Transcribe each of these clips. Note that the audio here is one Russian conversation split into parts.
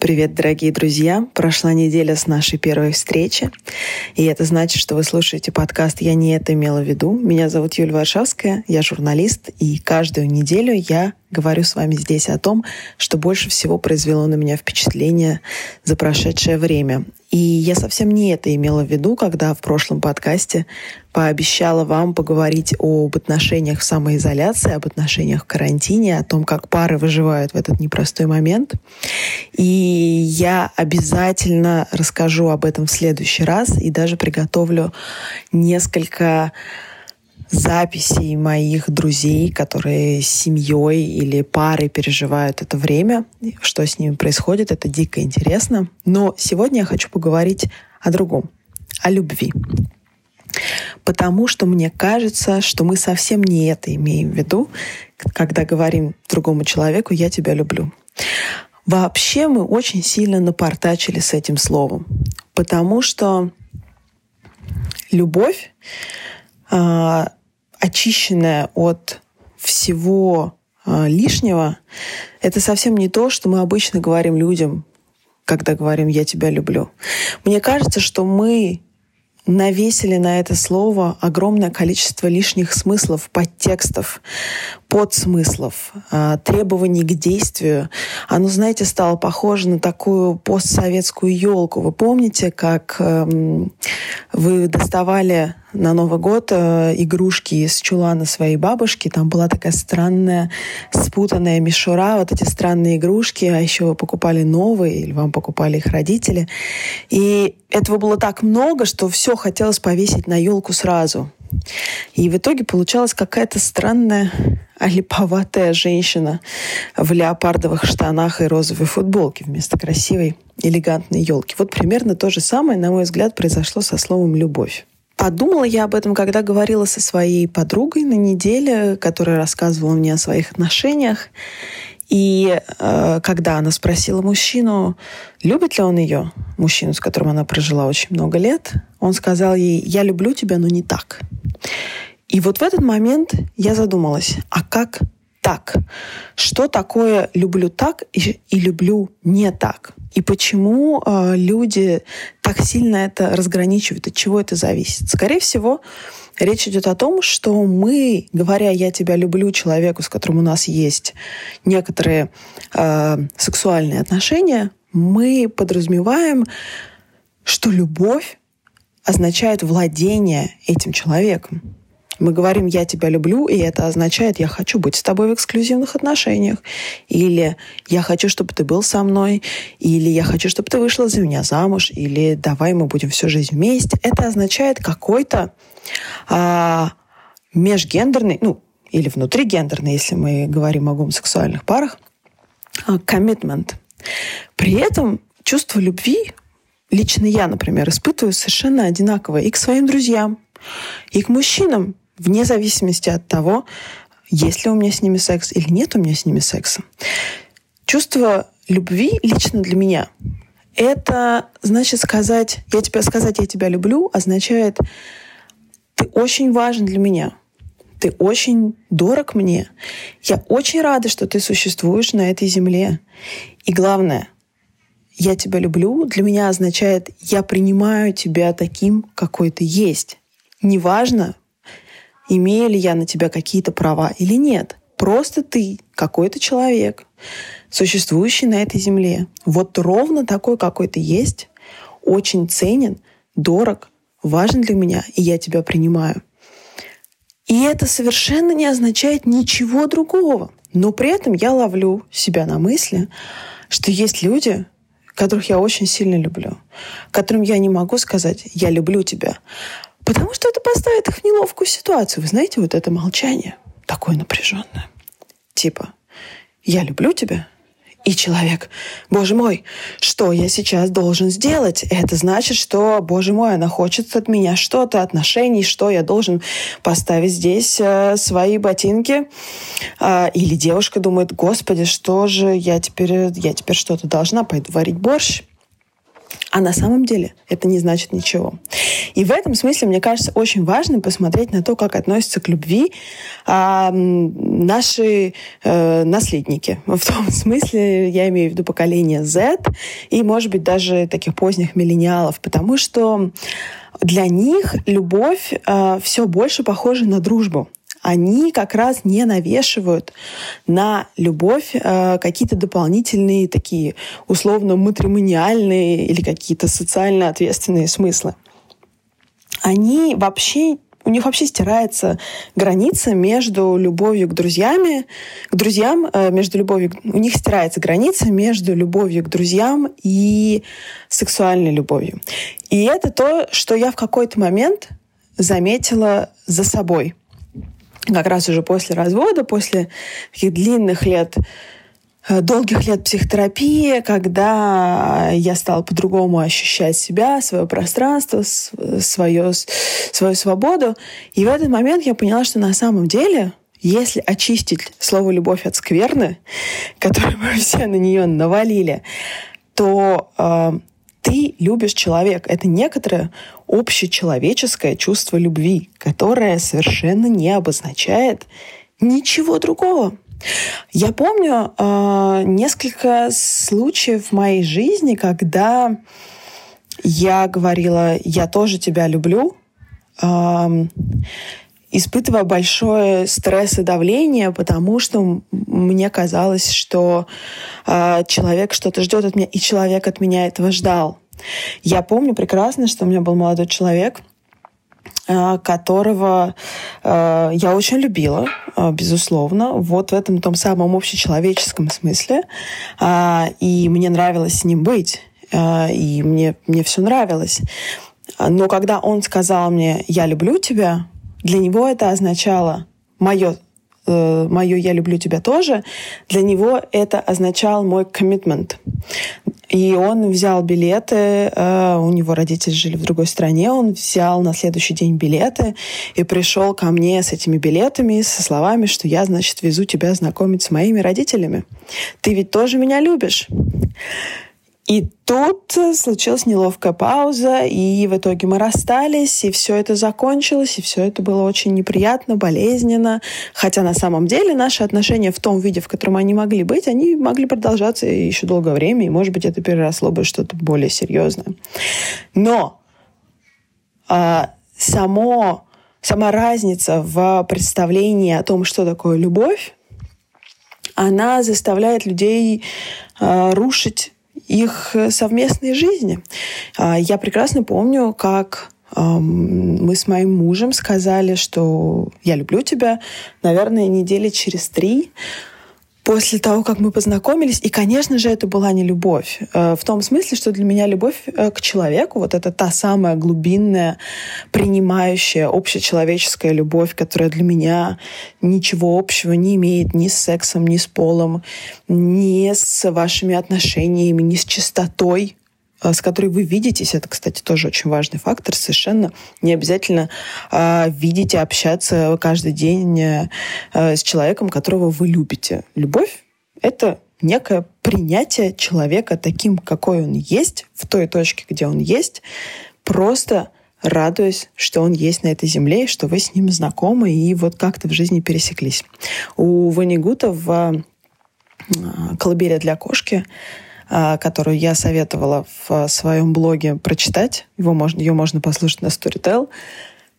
Привет, дорогие друзья! Прошла неделя с нашей первой встречи, и это значит, что вы слушаете подкаст «Я не это имела в виду». Меня зовут Юлия Варшавская, я журналист, и каждую неделю я говорю с вами здесь о том, что больше всего произвело на меня впечатление за прошедшее время. И я совсем не это имела в виду, когда в прошлом подкасте пообещала вам поговорить об отношениях в самоизоляции, об отношениях в карантине, о том, как пары выживают в этот непростой момент. И я обязательно расскажу об этом в следующий раз и даже приготовлю несколько записей моих друзей, которые с семьей или парой переживают это время, что с ними происходит, это дико интересно. Но сегодня я хочу поговорить о другом, о любви. Потому что мне кажется, что мы совсем не это имеем в виду, когда говорим другому человеку «я тебя люблю». Вообще мы очень сильно напортачили с этим словом, потому что любовь а, очищенная от всего э, лишнего, это совсем не то, что мы обычно говорим людям, когда говорим «я тебя люблю». Мне кажется, что мы навесили на это слово огромное количество лишних смыслов, подтекстов, подсмыслов, а, требований к действию. Оно, знаете, стало похоже на такую постсоветскую елку. Вы помните, как эм, вы доставали на Новый год э, игрушки из чулана своей бабушки. Там была такая странная спутанная мишура, вот эти странные игрушки, а еще покупали новые, или вам покупали их родители. И этого было так много, что все хотелось повесить на елку сразу. И в итоге получалась какая-то странная липоватая женщина в леопардовых штанах и розовой футболке вместо красивой элегантной елки. Вот примерно то же самое, на мой взгляд, произошло со словом «любовь». Подумала я об этом, когда говорила со своей подругой на неделе, которая рассказывала мне о своих отношениях. И э, когда она спросила мужчину, любит ли он ее, мужчину, с которым она прожила очень много лет, он сказал ей, я люблю тебя, но не так. И вот в этот момент я задумалась, а как так? Что такое люблю так и, и люблю не так? И почему э, люди так сильно это разграничивают? От чего это зависит? Скорее всего, речь идет о том, что мы, говоря «я тебя люблю» человеку, с которым у нас есть некоторые э, сексуальные отношения, мы подразумеваем, что любовь означает владение этим человеком. Мы говорим «я тебя люблю», и это означает «я хочу быть с тобой в эксклюзивных отношениях», или «я хочу, чтобы ты был со мной», или «я хочу, чтобы ты вышла за меня замуж», или «давай мы будем всю жизнь вместе». Это означает какой-то а, межгендерный, ну, или внутригендерный, если мы говорим о гомосексуальных парах, коммитмент. При этом чувство любви лично я, например, испытываю совершенно одинаково и к своим друзьям, и к мужчинам вне зависимости от того, есть ли у меня с ними секс или нет у меня с ними секса. Чувство любви лично для меня — это значит сказать, я тебя сказать, я тебя люблю, означает, ты очень важен для меня, ты очень дорог мне, я очень рада, что ты существуешь на этой земле. И главное, я тебя люблю, для меня означает, я принимаю тебя таким, какой ты есть. Неважно, имею ли я на тебя какие-то права или нет. Просто ты какой-то человек, существующий на этой земле. Вот ровно такой, какой ты есть, очень ценен, дорог, важен для меня, и я тебя принимаю. И это совершенно не означает ничего другого. Но при этом я ловлю себя на мысли, что есть люди, которых я очень сильно люблю, которым я не могу сказать «я люблю тебя», Потому что это поставит их в неловкую ситуацию. Вы знаете, вот это молчание такое напряженное. Типа, я люблю тебя, И человек, боже мой, что я сейчас должен сделать? Это значит, что, боже мой, она хочет от меня что-то, отношений, что я должен поставить здесь э, свои ботинки. Э, или девушка думает, господи, что же я теперь, я теперь что-то должна, пойду варить борщ. А на самом деле это не значит ничего. И в этом смысле, мне кажется, очень важно посмотреть на то, как относятся к любви а, наши э, наследники. В том смысле я имею в виду поколение Z и, может быть, даже таких поздних миллениалов, потому что для них любовь э, все больше похожа на дружбу они как раз не навешивают на любовь э, какие-то дополнительные такие условно матримониальные или какие-то социально ответственные смыслы. Они вообще у них вообще стирается граница между любовью к друзьями, к друзьям, э, между любовью, у них стирается граница между любовью к друзьям и сексуальной любовью. И это то, что я в какой-то момент заметила за собой как раз уже после развода, после таких длинных лет э, долгих лет психотерапии, когда я стала по-другому ощущать себя, свое пространство, свое, свою свободу. И в этот момент я поняла, что на самом деле, если очистить слово «любовь» от скверны, которую мы все на нее навалили, то э, ты любишь человека. Это некоторое общечеловеческое чувство любви, которое совершенно не обозначает ничего другого. Я помню э, несколько случаев в моей жизни, когда я говорила, я тоже тебя люблю, э, испытывая большое стресс и давление, потому что мне казалось, что э, человек что-то ждет от меня, и человек от меня этого ждал. Я помню прекрасно, что у меня был молодой человек, э, которого э, я очень любила, э, безусловно, вот в этом том самом общечеловеческом смысле. Э, и мне нравилось с ним быть, и мне, мне все нравилось. Но когда он сказал мне «я люблю тебя», для него это означало мое э, мое «я люблю тебя» тоже, для него это означал мой commitment. И он взял билеты, э, у него родители жили в другой стране, он взял на следующий день билеты и пришел ко мне с этими билетами, со словами, что я, значит, везу тебя знакомить с моими родителями. Ты ведь тоже меня любишь. И тут случилась неловкая пауза, и в итоге мы расстались, и все это закончилось, и все это было очень неприятно, болезненно. Хотя на самом деле наши отношения в том виде, в котором они могли быть, они могли продолжаться еще долгое время, и, может быть, это переросло бы что-то более серьезное. Но а, само, сама разница в представлении о том, что такое любовь, она заставляет людей а, рушить их э, совместной жизни. А, я прекрасно помню, как мы с моим мужем сказали, что я люблю тебя, наверное, недели через три после того, как мы познакомились. И, конечно же, это была не любовь. Э, в том смысле, что для меня любовь э, к человеку, вот это та самая глубинная, принимающая, общечеловеческая любовь, которая для меня ничего общего не имеет ни с сексом, ни с полом, ни с вашими отношениями, ни с чистотой с которой вы видитесь, это, кстати, тоже очень важный фактор, совершенно не обязательно э, видеть и общаться каждый день э, с человеком, которого вы любите. Любовь — это некое принятие человека таким, какой он есть, в той точке, где он есть, просто радуясь, что он есть на этой земле, и что вы с ним знакомы, и вот как-то в жизни пересеклись. У Ванигута в э, «Колыбели для кошки» которую я советовала в своем блоге прочитать. Его можно, ее можно послушать на Storytel.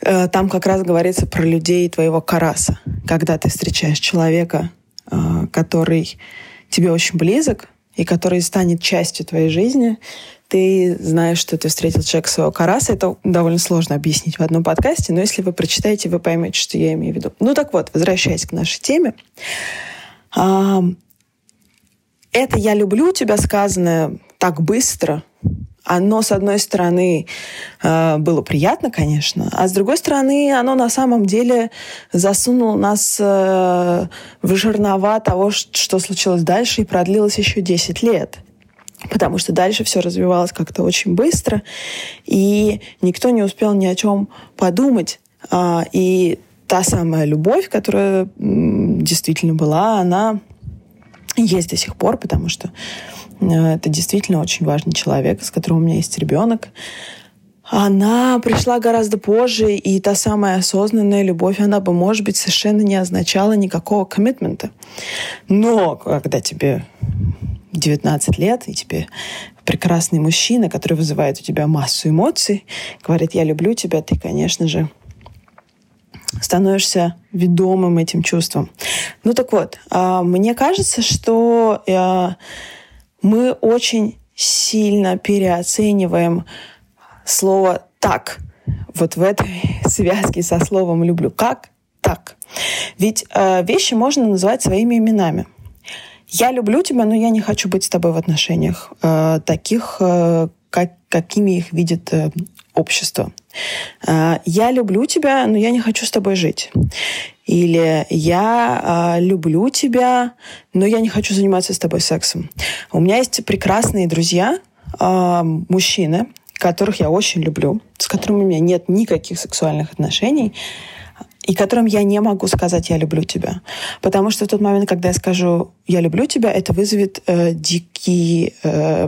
Э, там как раз говорится про людей твоего караса. Когда ты встречаешь человека, а, который тебе очень близок и который станет частью твоей жизни, ты знаешь, что ты встретил человека своего караса. Это довольно сложно объяснить в одном подкасте, но если вы прочитаете, вы поймете, что я имею в виду. Ну так вот, возвращаясь к нашей теме это «я люблю тебя» сказанное так быстро, оно, с одной стороны, э, было приятно, конечно, а с другой стороны, оно на самом деле засунуло нас э, в жернова того, что случилось дальше, и продлилось еще 10 лет. Потому что дальше все развивалось как-то очень быстро, и никто не успел ни о чем подумать. А, и та самая любовь, которая действительно была, она есть до сих пор, потому что Э, это действительно очень важный человек, с которым у меня есть ребенок. Она пришла гораздо позже, и та самая осознанная любовь, она бы, может быть, совершенно не означала никакого коммитмента. Но когда тебе 19 лет, и тебе прекрасный мужчина, который вызывает у тебя массу эмоций, говорит, я люблю тебя, ты, конечно же, становишься ведомым этим чувством. Ну так вот, а, мне кажется, что э, мы очень сильно переоцениваем слово «так». Вот в этой связке со словом «люблю». Как так? Ведь э, вещи можно называть своими именами. Я люблю тебя, но я не хочу быть с тобой в отношениях э, таких, как, какими их видит общество. Э, я люблю тебя, но я не хочу с тобой жить. Или я э, люблю тебя, но я не хочу заниматься с тобой сексом. У меня есть прекрасные друзья, э, мужчины, которых я очень люблю, с которыми у меня нет никаких сексуальных отношений, и которым я не могу сказать «я люблю тебя». Потому что в тот момент, когда я скажу «я люблю тебя», это вызовет э, дикий э,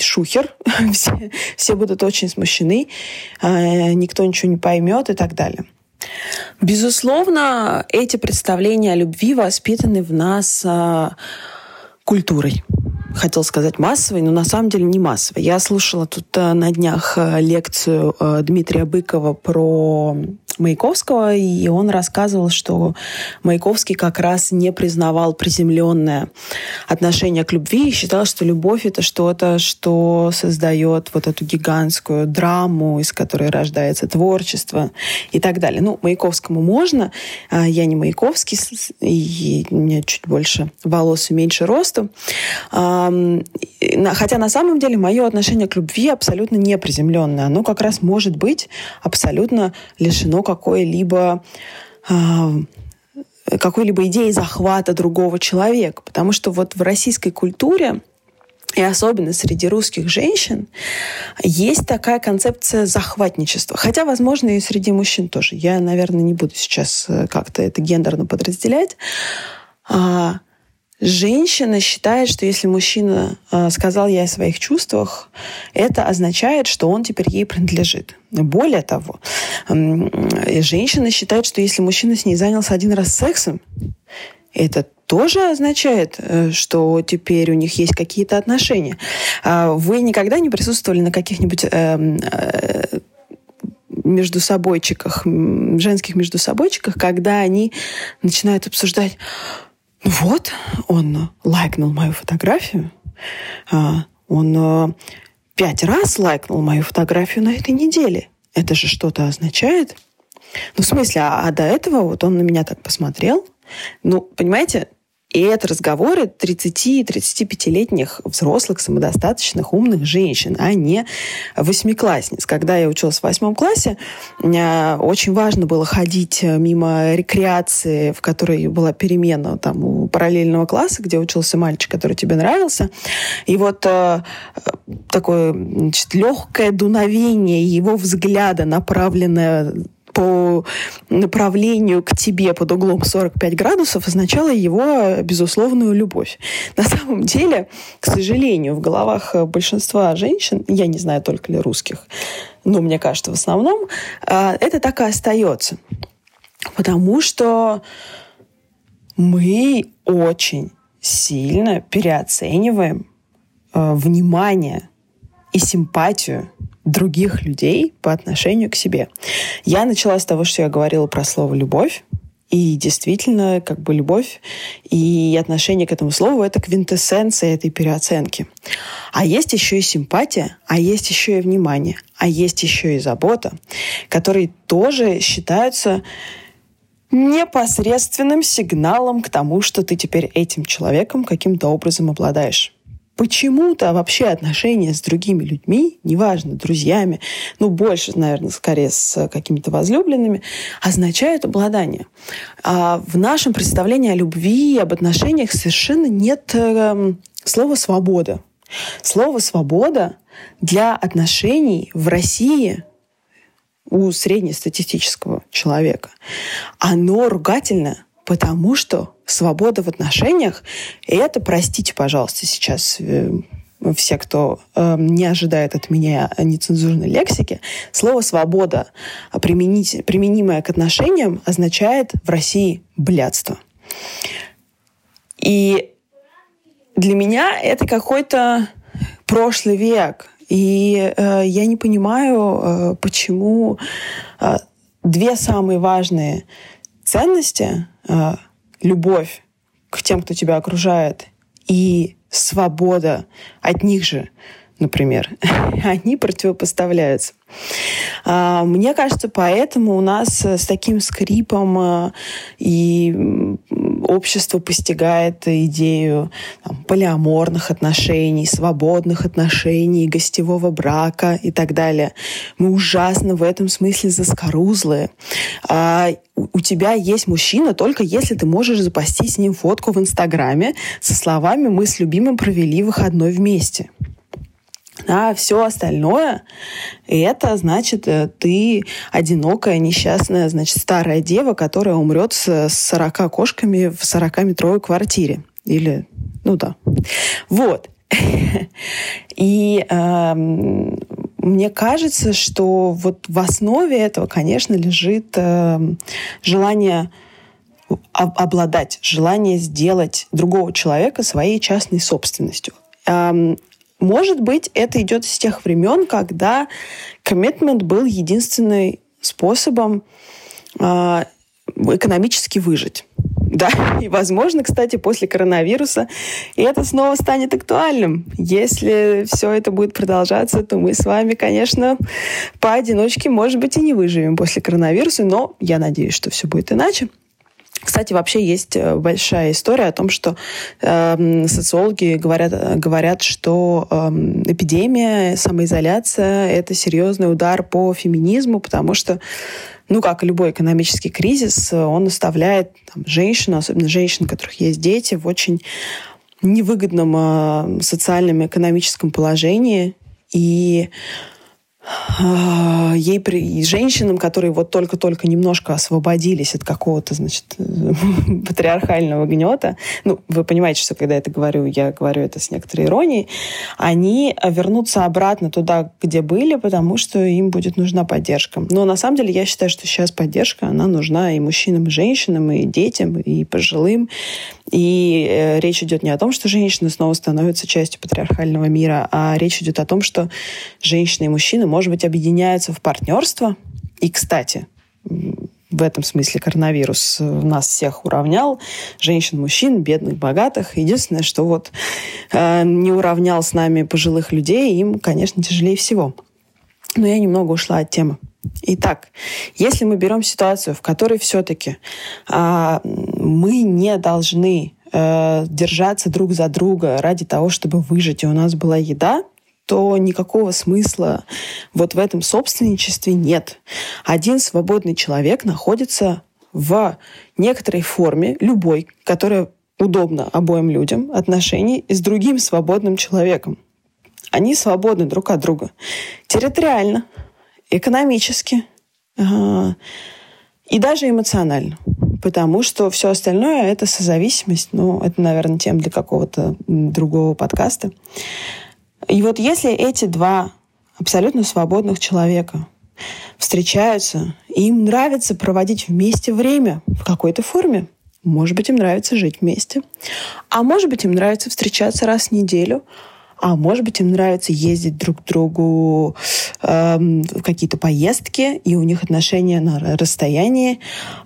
шухер. все, все будут очень смущены, э, никто ничего не поймет и так далее. Безусловно, эти представления о любви воспитаны в нас э, культурой хотел сказать массовой, но на самом деле не массовой. Я слушала тут э, на днях э, лекцию Дмитрия Быкова про Маяковского, и он рассказывал, что Маяковский как раз не признавал приземленное отношение к любви и считал, что любовь — это что-то, что создает вот эту гигантскую драму, из которой рождается творчество и так далее. Ну, Маяковскому можно, а я не Маяковский, и у меня чуть больше волос и меньше росту. Хотя на самом деле мое отношение к любви абсолютно не приземленное. Оно как раз может быть абсолютно лишено какой-либо какой-либо идеи захвата другого человека. Потому что вот в российской культуре и особенно среди русских женщин есть такая концепция захватничества. Хотя, возможно, и среди мужчин тоже. Я, наверное, не буду сейчас э, как-то это гендерно подразделять. Женщина считает, что если мужчина э, сказал ей о своих чувствах, это означает, что он теперь ей принадлежит. Более того, э, женщина считает, что если мужчина с ней занялся один раз сексом, это тоже означает, э, что теперь у них есть какие-то отношения. А вы никогда не присутствовали на каких-нибудь э, э, между собойчиках, женских между собойчиках, когда они начинают обсуждать вот, он лайкнул мою фотографию. А, он а, пять раз лайкнул мою фотографию на этой неделе. Это же что-то означает? Ну, в смысле, а, а до этого вот он на меня так посмотрел. Ну, понимаете, и это разговоры 30-35-летних взрослых, самодостаточных, умных женщин, а не восьмиклассниц. Когда я училась в восьмом классе, очень важно было ходить мимо рекреации, в которой была перемена там, у параллельного класса, где учился мальчик, который тебе нравился. И вот э, такое значит, легкое дуновение его взгляда, направленное по направлению к тебе под углом 45 градусов означало его безусловную любовь. На самом деле, к сожалению, в головах большинства женщин, я не знаю только ли русских, но мне кажется, в основном, а, это так и остается. Потому что мы очень сильно переоцениваем а, внимание и симпатию других людей по отношению к себе. Я начала с того, что я говорила про слово «любовь». И действительно, как бы любовь и отношение к этому слову — это квинтэссенция этой переоценки. А есть еще и симпатия, а есть еще и внимание, а есть еще и забота, которые тоже считаются непосредственным сигналом к тому, что ты теперь этим человеком каким-то образом обладаешь. Почему-то вообще отношения с другими людьми, неважно, друзьями, ну, больше, наверное, скорее с какими-то возлюбленными, означают обладание. А в нашем представлении о любви и об отношениях совершенно нет э, слова «свобода». Слово «свобода» для отношений в России у среднестатистического человека, оно ругательное, потому что свобода в отношениях — это, простите, пожалуйста, сейчас э, все, кто э, не ожидает от меня нецензурной лексики, слово «свобода», применить, применимое к отношениям, означает в России блядство. И для меня это какой-то прошлый век. И э, я не понимаю, э, почему э, две самые важные ценности э, любовь к тем, кто тебя окружает, и свобода от них же, например, они противопоставляются. А, мне кажется, поэтому у нас с таким скрипом э, и общество постигает идею там, полиаморных отношений, свободных отношений, гостевого брака и так далее. Мы ужасно в этом смысле заскорузлые. А, у тебя есть мужчина только если ты можешь запастись с ним фотку в Инстаграме со словами «Мы с любимым провели выходной вместе». А все остальное, это значит, э, ты одинокая, несчастная, значит, старая дева, которая умрет с 40 кошками в 40-метровой квартире. Или, ну да. Вот. И э, мне кажется, что вот в основе этого, конечно, лежит э, желание обладать, желание сделать другого человека своей частной собственностью. Может быть, это идет с тех времен, когда коммитмент был единственным способом э, экономически выжить. Да, и возможно, кстати, после коронавируса и это снова станет актуальным. Если все это будет продолжаться, то мы с вами, конечно, поодиночке, может быть, и не выживем после коронавируса, но я надеюсь, что все будет иначе. Кстати, вообще есть э, большая история о том, что э, социологи говорят, говорят, что э, эпидемия, самоизоляция — это серьезный удар по феминизму, потому что ну, как и любой экономический кризис, он оставляет там, женщину, особенно женщин, у которых есть дети, в очень невыгодном э, социальном и экономическом положении. И ей при... женщинам, которые вот только-только немножко освободились от какого-то, значит, патриархального гнета, ну, вы понимаете, что когда я это говорю, я говорю это с некоторой иронией, они вернутся обратно туда, где были, потому что им будет нужна поддержка. Но на самом деле я считаю, что сейчас поддержка, она нужна и мужчинам, и женщинам, и детям, и пожилым. И э, речь идет не о том, что женщины снова становятся частью патриархального мира, а речь идет о том, что женщины и мужчины может быть, объединяются в партнерство. И, кстати, в этом смысле коронавирус нас всех уравнял. Женщин, мужчин, бедных, богатых. Единственное, что вот э, не уравнял с нами пожилых людей, им, конечно, тяжелее всего. Но я немного ушла от темы. Итак, если мы берем ситуацию, в которой все-таки э, мы не должны э, держаться друг за друга ради того, чтобы выжить, и у нас была еда, то никакого смысла вот в этом собственничестве нет. Один свободный человек находится в некоторой форме, любой, которая удобна обоим людям, отношений с другим свободным человеком. Они свободны друг от друга. Территориально, экономически и даже эмоционально. Потому что все остальное — это созависимость. Ну, это, наверное, тем для какого-то другого подкаста. И вот если эти два абсолютно свободных человека встречаются, и им нравится проводить вместе время в какой-то форме, может быть, им нравится жить вместе, а может быть, им нравится встречаться раз в неделю, а может быть, им нравится ездить друг к другу э, в какие-то поездки, и у них отношения на расстоянии,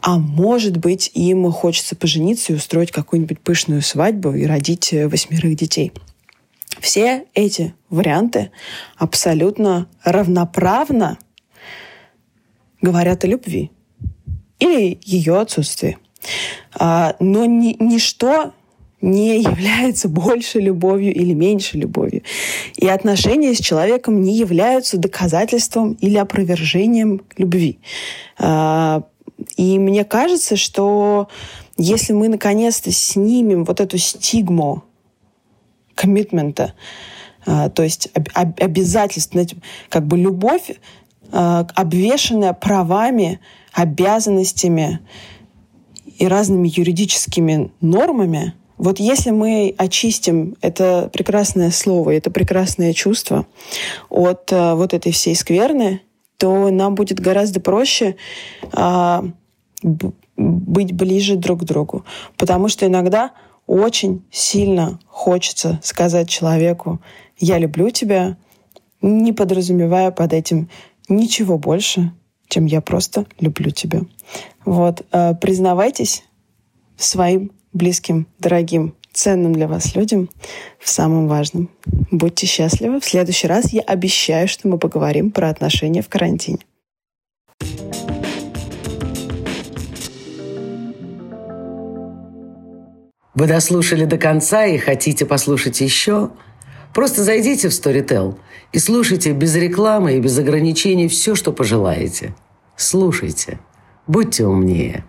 а может быть, им хочется пожениться и устроить какую-нибудь пышную свадьбу и родить восьмерых детей – все эти варианты абсолютно равноправно говорят о любви или ее отсутствии. А, но ни, ничто не является больше любовью или меньше любовью. И отношения с человеком не являются доказательством или опровержением любви. А, и мне кажется, что если мы наконец-то снимем вот эту стигму коммитмента, а, то есть обязательств, как бы любовь, а, обвешенная правами, обязанностями и разными юридическими нормами, вот если мы очистим это прекрасное слово, это прекрасное чувство от а, вот этой всей скверны, то нам будет гораздо проще а, быть ближе друг к другу. Потому что иногда очень сильно хочется сказать человеку «я люблю тебя», не подразумевая под этим ничего больше, чем «я просто люблю тебя». Вот. А, признавайтесь своим близким, дорогим, ценным для вас людям в самом важном. Будьте счастливы. В следующий раз я обещаю, что мы поговорим про отношения в карантине. Вы дослушали до конца и хотите послушать еще? Просто зайдите в Storytel и слушайте без рекламы и без ограничений все, что пожелаете. Слушайте. Будьте умнее.